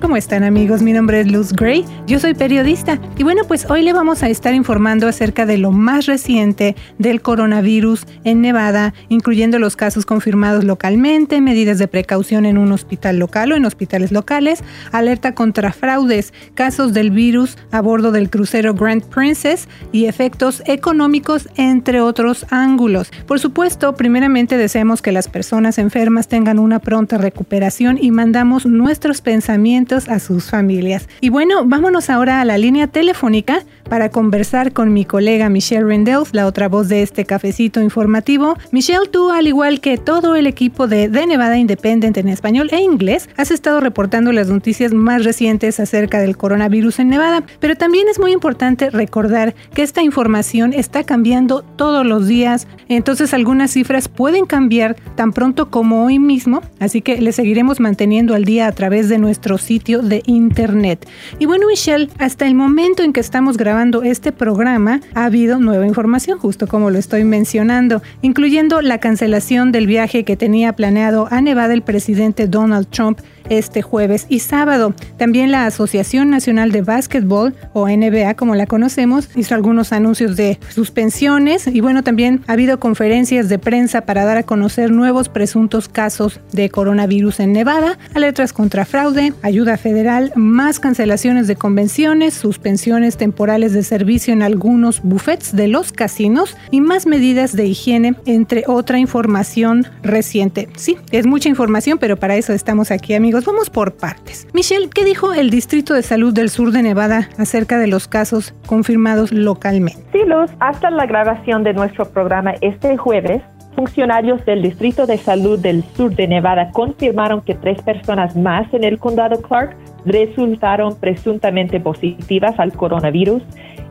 ¿Cómo están amigos? Mi nombre es Luz Gray, yo soy periodista y bueno pues hoy le vamos a estar informando acerca de lo más reciente del coronavirus en Nevada, incluyendo los casos confirmados localmente, medidas de precaución en un hospital local o en hospitales locales, alerta contra fraudes, casos del virus a bordo del crucero Grand Princess y efectos económicos entre otros ángulos. Por supuesto, primeramente deseamos que las personas enfermas tengan una pronta recuperación y mandamos nuestros pensamientos a sus familias. Y bueno, vámonos ahora a la línea telefónica para conversar con mi colega Michelle Rendells, la otra voz de este cafecito informativo. Michelle, tú, al igual que todo el equipo de The Nevada Independent en español e inglés, has estado reportando las noticias más recientes acerca del coronavirus en Nevada, pero también es muy importante recordar que esta información está cambiando todos los días, entonces algunas cifras pueden cambiar tan pronto como hoy mismo, así que le seguiremos manteniendo al día a través de nuestro sitio de internet. Y bueno, Michelle, hasta el momento en que estamos grabando este programa, ha habido nueva información, justo como lo estoy mencionando, incluyendo la cancelación del viaje que tenía planeado a Nevada el presidente Donald Trump este jueves y sábado. También la Asociación Nacional de Básquetbol, o NBA como la conocemos, hizo algunos anuncios de suspensiones y bueno, también ha habido conferencias de prensa para dar a conocer nuevos presuntos casos de coronavirus en Nevada, alertas contra fraude, ayuda federal, más cancelaciones de convenciones, suspensiones temporales de servicio en algunos buffets de los casinos y más medidas de higiene, entre otra información reciente. Sí, es mucha información, pero para eso estamos aquí amigos vamos por partes. Michelle, ¿qué dijo el Distrito de Salud del Sur de Nevada acerca de los casos confirmados localmente? Sí, Luz, hasta la grabación de nuestro programa este jueves, funcionarios del Distrito de Salud del Sur de Nevada confirmaron que tres personas más en el condado Clark resultaron presuntamente positivas al coronavirus,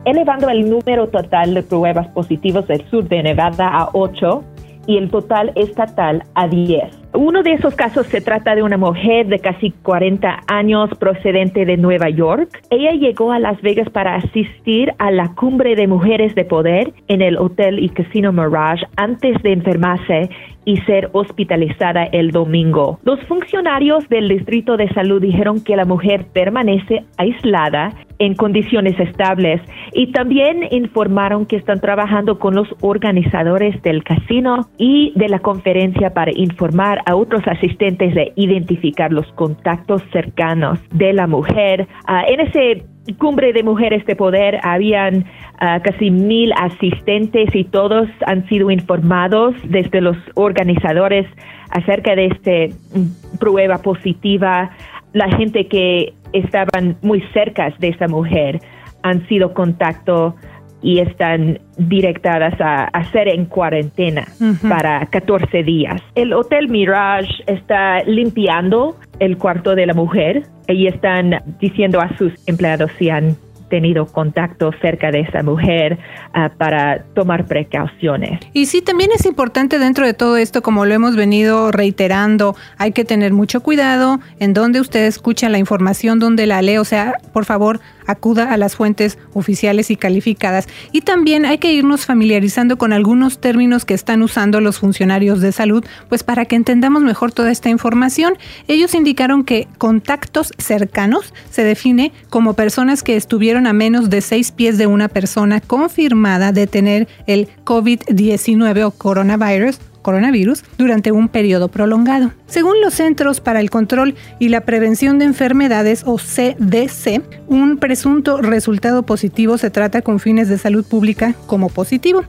elevando el número total de pruebas positivas del sur de Nevada a 8 y el total estatal a 10. Uno de esos casos se trata de una mujer de casi 40 años procedente de Nueva York. Ella llegó a Las Vegas para asistir a la cumbre de mujeres de poder en el Hotel y Casino Mirage antes de enfermarse y ser hospitalizada el domingo. Los funcionarios del Distrito de Salud dijeron que la mujer permanece aislada en condiciones estables y también informaron que están trabajando con los organizadores del casino y de la conferencia para informar a otros asistentes de identificar los contactos cercanos de la mujer. Ah, en ese cumbre de mujeres de poder habían ah, casi mil asistentes y todos han sido informados desde los organizadores acerca de esta mm, prueba positiva. La gente que estaban muy cerca de esa mujer han sido contacto y están directadas a, hacer en cuarentena para 14 días. El Hotel Mirage está limpiando el cuarto de la mujer y están diciendo a sus empleados si han tenido contacto cerca de esa mujer ah, para tomar precauciones. Y sí, también es importante dentro de todo esto, como lo hemos venido reiterando, hay que tener mucho cuidado en donde usted escucha la información, donde la lee, o sea, por favor, acuda a las fuentes oficiales y calificadas. Y también hay que irnos familiarizando con algunos términos que están usando los funcionarios de salud, pues para que entendamos mejor toda esta información. Ellos indicaron que contactos cercanos se define como personas que estuvieron a menos de seis pies de una persona confirmada de tener el COVID-19 o coronavirus coronavirus durante un periodo prolongado. Según los Centros para el Control y la Prevención de Enfermedades o CDC, un presunto resultado positivo se trata con fines de salud pública como positivo.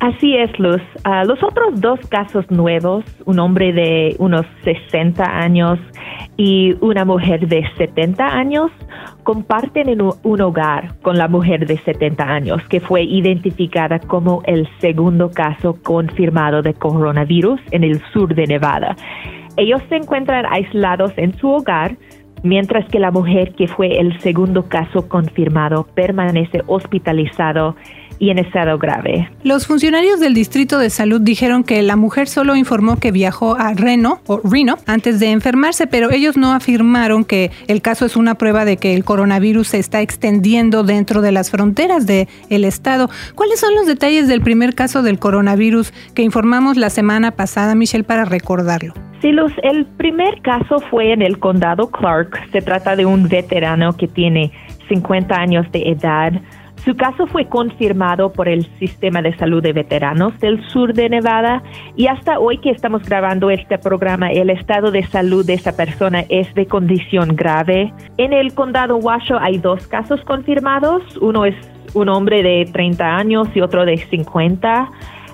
Así es, Luz. Ah, los otros dos casos nuevos, un hombre de unos 60 años y una mujer de 70 años, comparten en un hogar con la mujer de 70 años, que fue identificada como el segundo caso confirmado de coronavirus en el sur de Nevada. Ellos se encuentran aislados en su hogar, mientras que la mujer que fue el segundo caso confirmado permanece hospitalizado y en estado grave. Los funcionarios del Distrito de Salud dijeron que la mujer solo informó que viajó a Reno o Reno antes de enfermarse, pero ellos no afirmaron que el caso es una prueba de que el coronavirus se está extendiendo dentro de las fronteras del el estado. ¿Cuáles son los detalles del primer caso del coronavirus que informamos la semana pasada, Michelle, para recordarlo? Sí, Luz, el primer caso fue en el condado Clark. Se trata de un veterano que tiene 50 años de edad su caso fue confirmado por el Sistema de Salud de Veteranos del Sur de Nevada y hasta hoy que estamos grabando este programa, el estado de salud de esa persona es de condición grave. En el condado Washoe hay dos casos confirmados. Uno es un hombre de 30 años y otro de 50.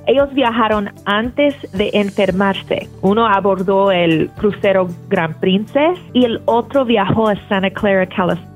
Ellos viajaron antes de enfermarse. Uno abordó el crucero Grand Princess y el otro viajó a Santa Clara, California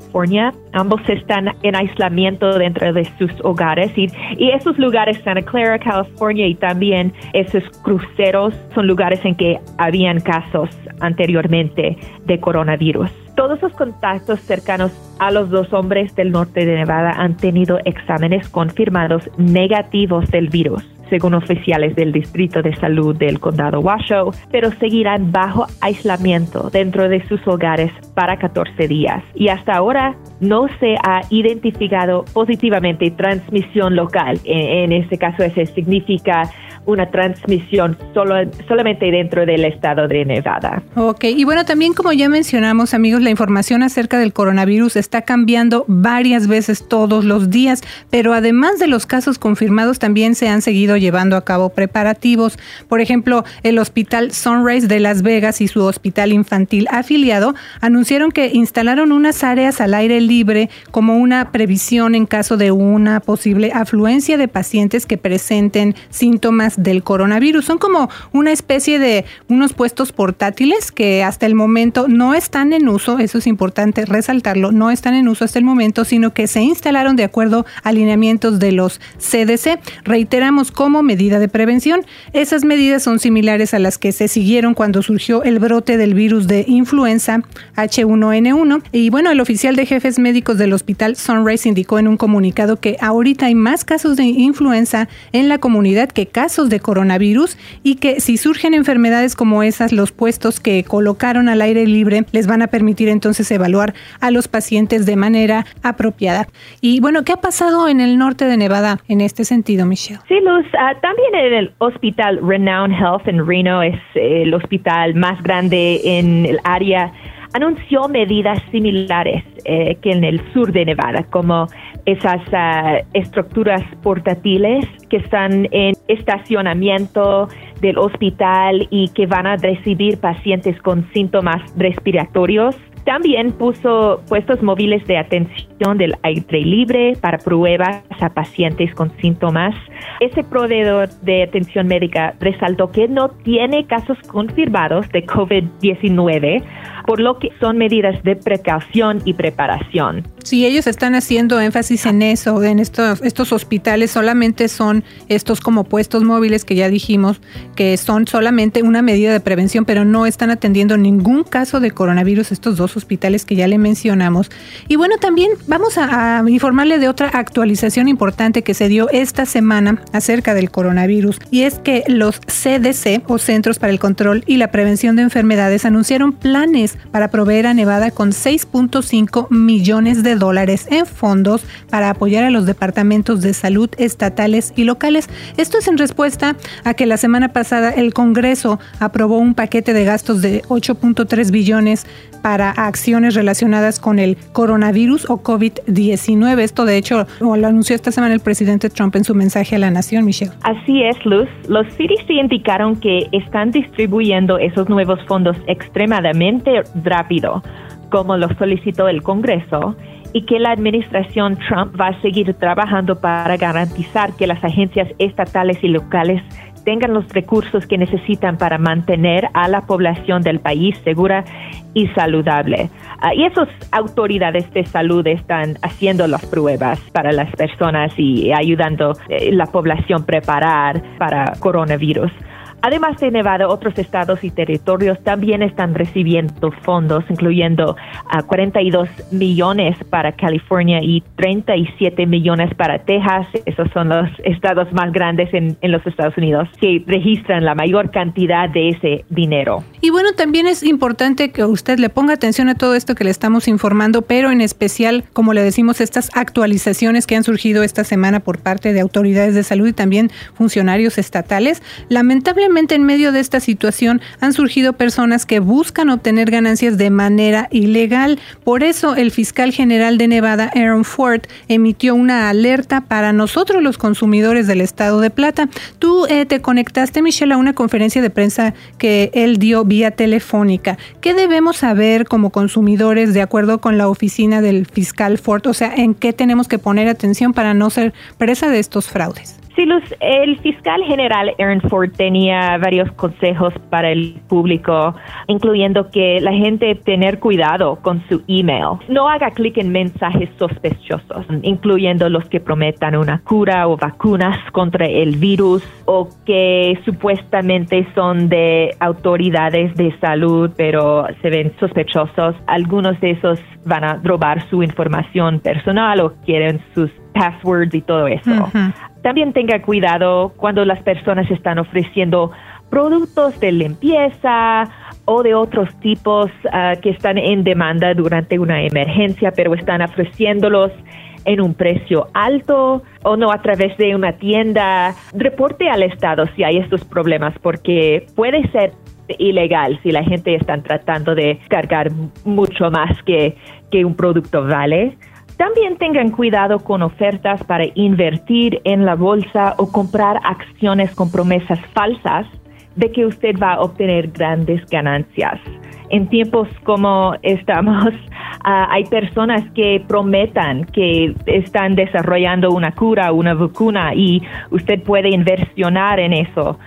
Ambos están en aislamiento dentro de sus hogares y, y esos lugares, Santa Clara, California y también esos cruceros son lugares en que habían casos anteriormente de coronavirus. Todos los contactos cercanos a los dos hombres del norte de Nevada han tenido exámenes confirmados negativos del virus según oficiales del Distrito de Salud del Condado Washoe, pero seguirán bajo aislamiento dentro de sus hogares para 14 días. Y hasta ahora no se ha identificado positivamente transmisión local. En, este caso, ese significa una transmisión solo, solamente dentro del estado de Nevada. Ok, y bueno, también como ya mencionamos, amigos, la información acerca del coronavirus está cambiando varias veces todos los días, pero además de los casos confirmados, también se han seguido llevando a cabo preparativos. Por ejemplo, el Hospital Sunrise de Las Vegas y su hospital infantil afiliado anunciaron que instalaron unas áreas al aire libre como una previsión en caso de una posible afluencia de pacientes que presenten síntomas del coronavirus. Son como una especie de unos puestos portátiles que hasta el momento no están en uso, eso es importante resaltarlo, no están en uso hasta el momento, sino que se instalaron de acuerdo a alineamientos de los CDC. Reiteramos como medida de prevención. Esas medidas son similares a las que se siguieron cuando surgió el brote del virus de influenza H1N1. Y bueno, el oficial de jefes médicos del hospital Sunrise indicó en un comunicado que ahorita hay más casos de influenza en la comunidad que casos de coronavirus y que si surgen enfermedades como esas, los puestos que colocaron al aire libre les van a permitir entonces evaluar a los pacientes de manera apropiada. Y bueno, ¿qué ha pasado en el norte de Nevada en este sentido, Michelle? Sí, Luz, ah, también en el hospital Renown Health en Reno es el hospital más grande en el área anunció medidas similares eh, que en el sur de Nevada, como esas ah, estructuras portátiles que están en estacionamiento del hospital y que van a recibir pacientes con síntomas respiratorios. También puso puestos móviles de atención del aire libre para pruebas a pacientes con síntomas. Ese proveedor de atención médica resaltó que no tiene casos confirmados de COVID-19, por lo que son medidas de precaución y preparación. Sí, ellos están haciendo énfasis en eso, en estos, estos hospitales solamente son estos como puestos móviles que ya dijimos que son solamente una medida de prevención, pero no están atendiendo ningún caso de coronavirus estos dos hospitales que ya le mencionamos. Y bueno, también vamos a informarle de otra actualización importante que se dio esta semana acerca del coronavirus y es que los CDC o Centros para el Control y la Prevención de Enfermedades anunciaron planes para proveer a Nevada con 6.5 millones de dólares en fondos para apoyar a los departamentos de salud estatales y locales. Esto es en respuesta a que la semana pasada el Congreso aprobó un paquete de gastos de 8.3 billones para acciones relacionadas con el coronavirus o COVID-19. Esto de hecho lo anunció esta semana el presidente Trump en su mensaje a la nación, Michelle. Así es, Luz. Los CDC indicaron que están distribuyendo esos nuevos fondos extremadamente rápido, como lo solicitó el Congreso, y que la administración Trump va a seguir trabajando para garantizar que las agencias estatales y locales tengan los recursos que necesitan para mantener a la población del país segura y saludable. Ah, y esas autoridades de salud están haciendo las pruebas para las personas y ayudando eh, la población preparar para coronavirus. Además de Nevada, otros estados y territorios también están recibiendo fondos, incluyendo a 42 millones para California y 37 millones para Texas. Esos son los estados más grandes en, en los Estados Unidos que registran la mayor cantidad de ese dinero. Y bueno, también es importante que usted le ponga atención a todo esto que le estamos informando, pero en especial, como le decimos, estas actualizaciones que han surgido esta semana por parte de autoridades de salud y también funcionarios estatales. En medio de esta situación han surgido personas que buscan obtener ganancias de manera ilegal. Por eso, el fiscal general de Nevada, Aaron Ford, emitió una alerta para nosotros los consumidores del estado de Plata. Tú eh, te conectaste, Michelle, a una conferencia de prensa que él dio vía telefónica. ¿Qué debemos saber como consumidores de acuerdo con la oficina del fiscal Ford? O sea, ¿en qué tenemos que poner atención para no ser presa de estos fraudes? El fiscal general Aaron Ford tenía varios consejos para el público, incluyendo que la gente tener cuidado con su email. No haga clic en mensajes sospechosos, incluyendo los que prometan una cura o vacunas contra el virus o que supuestamente son de autoridades de salud, pero se ven sospechosos. Algunos de esos van a robar su información personal o quieren sus passwords y todo eso. También tenga cuidado cuando las personas están ofreciendo productos de limpieza o de otros tipos ah, que están en demanda durante una emergencia, pero están ofreciéndolos en un precio alto o no a través de una tienda. Reporte al Estado si hay estos problemas porque puede ser ilegal si la gente está tratando de cargar mucho más que, que un producto vale. También tengan cuidado con ofertas para invertir en la bolsa o comprar acciones con promesas falsas de que usted va a obtener grandes ganancias. En tiempos como estamos, ah, hay personas que prometan que están desarrollando una cura, una vacuna y usted puede inversionar en eso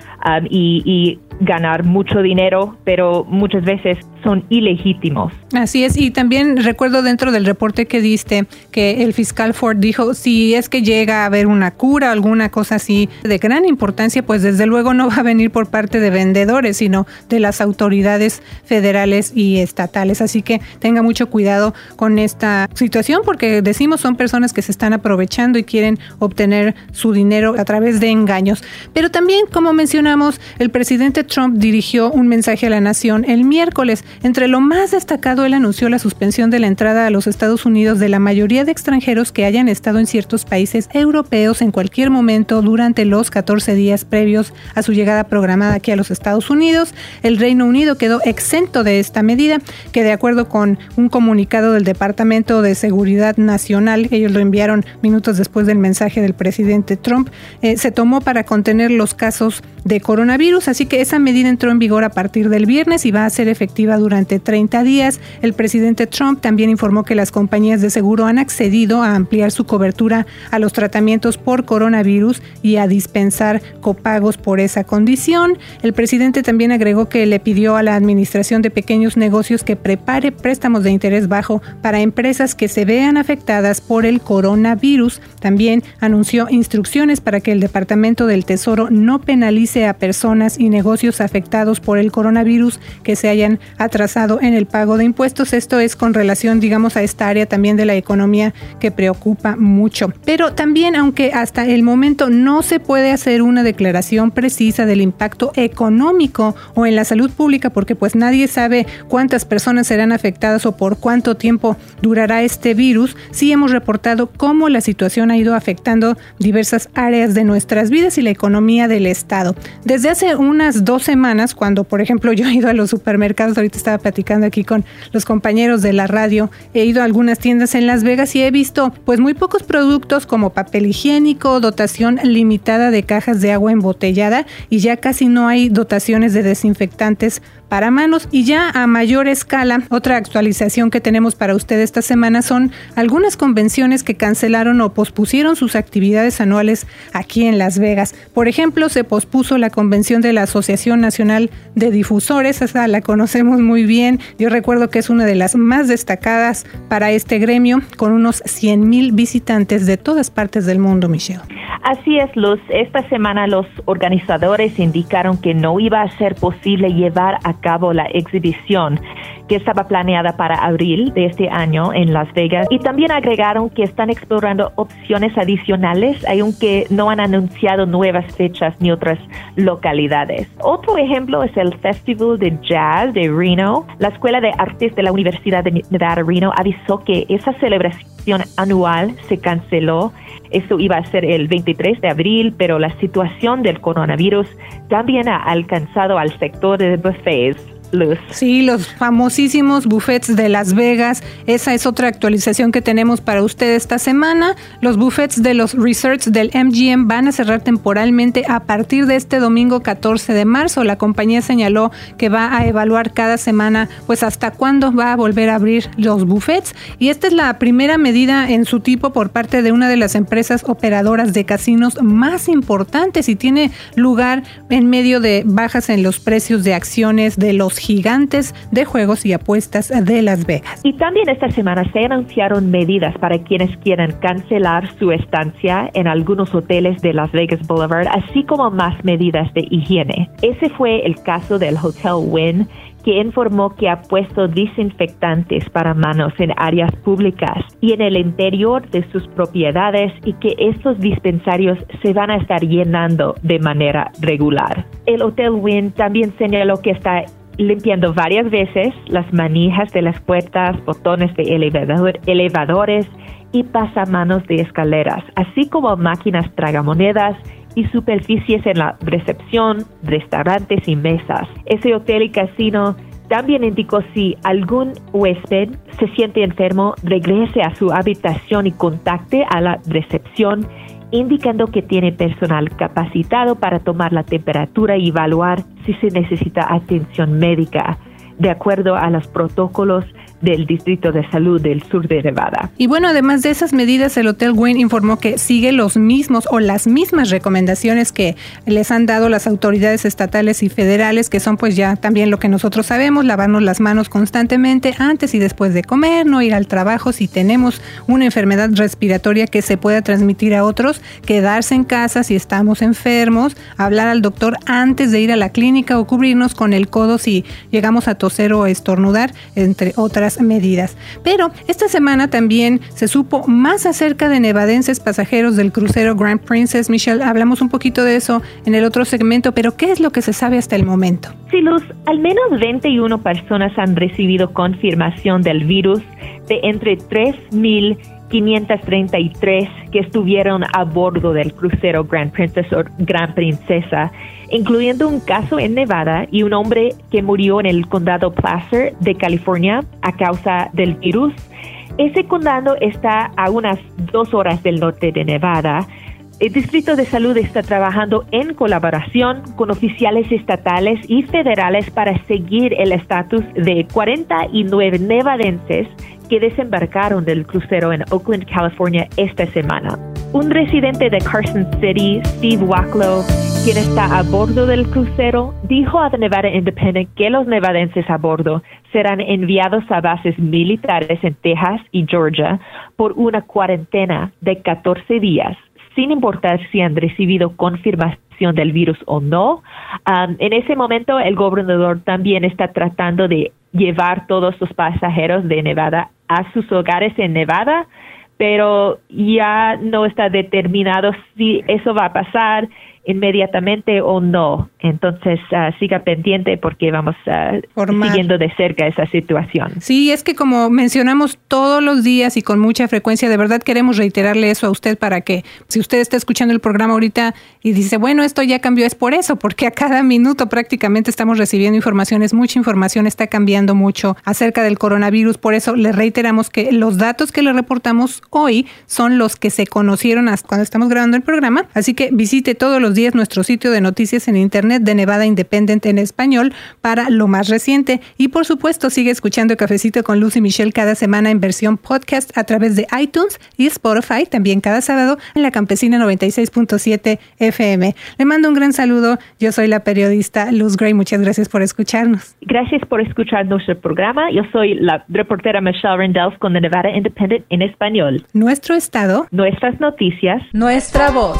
y, y ganar mucho dinero, pero muchas veces son ilegítimos. Así es, y también recuerdo dentro del reporte que diste que el fiscal Ford dijo, si es que llega a haber una cura, alguna cosa así de gran importancia, pues desde luego no va a venir por parte de vendedores, sino de las autoridades federales y estatales. Así que tenga mucho cuidado con esta situación, porque decimos son personas que se están aprovechando y quieren obtener su dinero a través de engaños. Pero también, como mencionamos, el presidente Trump dirigió un mensaje a la nación el miércoles. Entre lo más destacado, él anunció la suspensión de la entrada a los Estados Unidos de la mayoría de extranjeros que hayan estado en ciertos países europeos en cualquier momento durante los 14 días previos a su llegada programada aquí a los Estados Unidos. El Reino Unido quedó exento de esta medida, que de acuerdo con un comunicado del Departamento de Seguridad Nacional, ellos lo enviaron minutos después del mensaje del presidente Trump, eh, se tomó para contener los casos de coronavirus, así que esa medida entró en vigor a partir del viernes y va a ser efectiva durante 30 días. El presidente Trump también informó que las compañías de seguro han accedido a ampliar su cobertura a los tratamientos por coronavirus y a dispensar copagos por esa condición. El presidente también agregó que le pidió a la Administración de Pequeños Negocios que prepare préstamos de interés bajo para empresas que se vean afectadas por el coronavirus. También anunció instrucciones para que el Departamento del Tesoro no penalice a personas y negocios afectados por el coronavirus que se hayan atrasado en el pago de impuestos. Esto es con relación, digamos, a esta área también de la economía que preocupa mucho. Pero también, aunque hasta el momento no se puede hacer una declaración precisa del impacto económico o en la salud pública, porque pues nadie sabe cuántas personas serán afectadas o por cuánto tiempo durará este virus, sí hemos reportado cómo la situación ha ido afectando diversas áreas de nuestras vidas y la economía del Estado. Desde hace unas dos semanas, cuando por ejemplo yo he ido a los supermercados, ahorita estaba platicando aquí con los compañeros de la radio, he ido a algunas tiendas en Las Vegas y he visto pues muy pocos productos como papel higiénico, dotación limitada de cajas de agua embotellada y ya casi no hay dotaciones de desinfectantes para manos y ya a mayor escala, otra actualización que tenemos para usted esta semana son algunas convenciones que cancelaron o pospusieron sus actividades anuales aquí en Las Vegas. Por ejemplo, se pospuso la convención de la Asociación Nacional de Difusores, esa la conocemos muy muy bien. Yo recuerdo que es una de las más destacadas para este gremio, con unos 100 mil visitantes de todas partes del mundo, Michelle. Así es, Luz. Esta semana los organizadores indicaron que no iba a ser posible llevar a cabo la exhibición que estaba planeada para abril de este año en Las Vegas. Y también agregaron que están explorando opciones adicionales, aunque no han anunciado nuevas fechas ni otras localidades. Otro ejemplo es el Festival de Jazz de Reno. La Escuela de Artes de la Universidad de Nevada Reno avisó que esa celebración anual se canceló. Eso iba a ser el 23 de abril, pero la situación del coronavirus también ha alcanzado al sector de buffets Sí, los famosísimos buffets de Las Vegas. Esa es otra actualización que tenemos para usted esta semana. Los buffets de los resorts del MGM van a cerrar temporalmente a partir de este domingo 14 de marzo. La compañía señaló que va a evaluar cada semana pues hasta cuándo va a volver a abrir los buffets y esta es la primera medida en su tipo por parte de una de las empresas operadoras de casinos más importantes y tiene lugar en medio de bajas en los precios de acciones de los gigantes de juegos y apuestas de Las Vegas. Y también esta semana se anunciaron medidas para quienes quieran cancelar su estancia en algunos hoteles de Las Vegas Boulevard, así como más medidas de higiene. Ese fue el caso del Hotel Wynn que informó que ha puesto desinfectantes para manos en áreas públicas y en el interior de sus propiedades y que estos dispensarios se van a estar llenando de manera regular. El Hotel Wynn también señaló que está limpiando varias veces las manijas de las puertas, botones de elevador, elevadores y pasamanos de escaleras, así como máquinas tragamonedas y superficies en la recepción, restaurantes y mesas. Ese hotel y casino también indicó si algún huésped se siente enfermo, regrese a su habitación y contacte a la recepción indicando que tiene personal capacitado para tomar la temperatura y evaluar si se necesita atención médica de acuerdo a los protocolos del Distrito de Salud del sur de Nevada. Y bueno, además de esas medidas, el Hotel Wynn informó que sigue los mismos o las mismas recomendaciones que les han dado las autoridades estatales y federales, que son pues ya también lo que nosotros sabemos, lavarnos las manos constantemente antes y después de comer, no ir al trabajo si tenemos una enfermedad respiratoria que se pueda transmitir a otros, quedarse en casa si estamos enfermos, hablar al doctor antes de ir a la clínica o cubrirnos con el codo si llegamos a toser o estornudar, entre otras medidas. Pero esta semana también se supo más acerca de nevadenses pasajeros del crucero Grand Princess. Michelle, hablamos un poquito de eso en el otro segmento, pero ¿qué es lo que se sabe hasta el momento? Sí, Luz, al menos 21 personas han recibido confirmación del virus de entre 3.000 533 que estuvieron a bordo del crucero Grand Princess o Gran Princesa, incluyendo un caso en Nevada y un hombre que murió en el condado Placer de California a causa del virus. Ese condado está a unas dos horas del norte de Nevada. El Distrito de Salud está trabajando en colaboración con oficiales estatales y federales para seguir el estatus de 49 nevadenses que desembarcaron del crucero en Oakland, California esta semana. Un residente de Carson City, Steve Wacklow, quien está a bordo del crucero, dijo a The Nevada Independent que los nevadenses a bordo serán enviados a bases militares en Texas y Georgia por una cuarentena de 14 días, sin importar si han recibido confirmación del virus o no. Um, en ese momento, el gobernador también está tratando de llevar todos los pasajeros de Nevada a sus hogares en Nevada, pero ya no está determinado si eso va a pasar inmediatamente o no. Entonces, ah, siga pendiente porque vamos uh, siguiendo de cerca esa situación. Sí, es que como mencionamos todos los días y con mucha frecuencia, de verdad queremos reiterarle eso a usted para que si usted está escuchando el programa ahorita y dice, bueno, esto ya cambió, es por eso, porque a cada minuto prácticamente estamos recibiendo informaciones, mucha información está cambiando mucho acerca del coronavirus. Por eso le reiteramos que los datos que le reportamos hoy son los que se conocieron hasta cuando estamos grabando el programa. Así que visite todos los los días nuestro sitio de noticias en Internet de Nevada Independent en español para lo más reciente. Y por supuesto, sigue escuchando Cafecito con Lucy Michelle cada semana en versión podcast a través de iTunes y Spotify, también cada sábado en la Campesina 96.7 FM. Le mando un gran saludo. Yo soy la periodista Luz Gray. Muchas gracias por escucharnos. Gracias por escuchar nuestro programa. Yo soy la reportera Michelle Rendelf con The Nevada Independent en español. Nuestro estado. Nuestras noticias. Nuestra voz.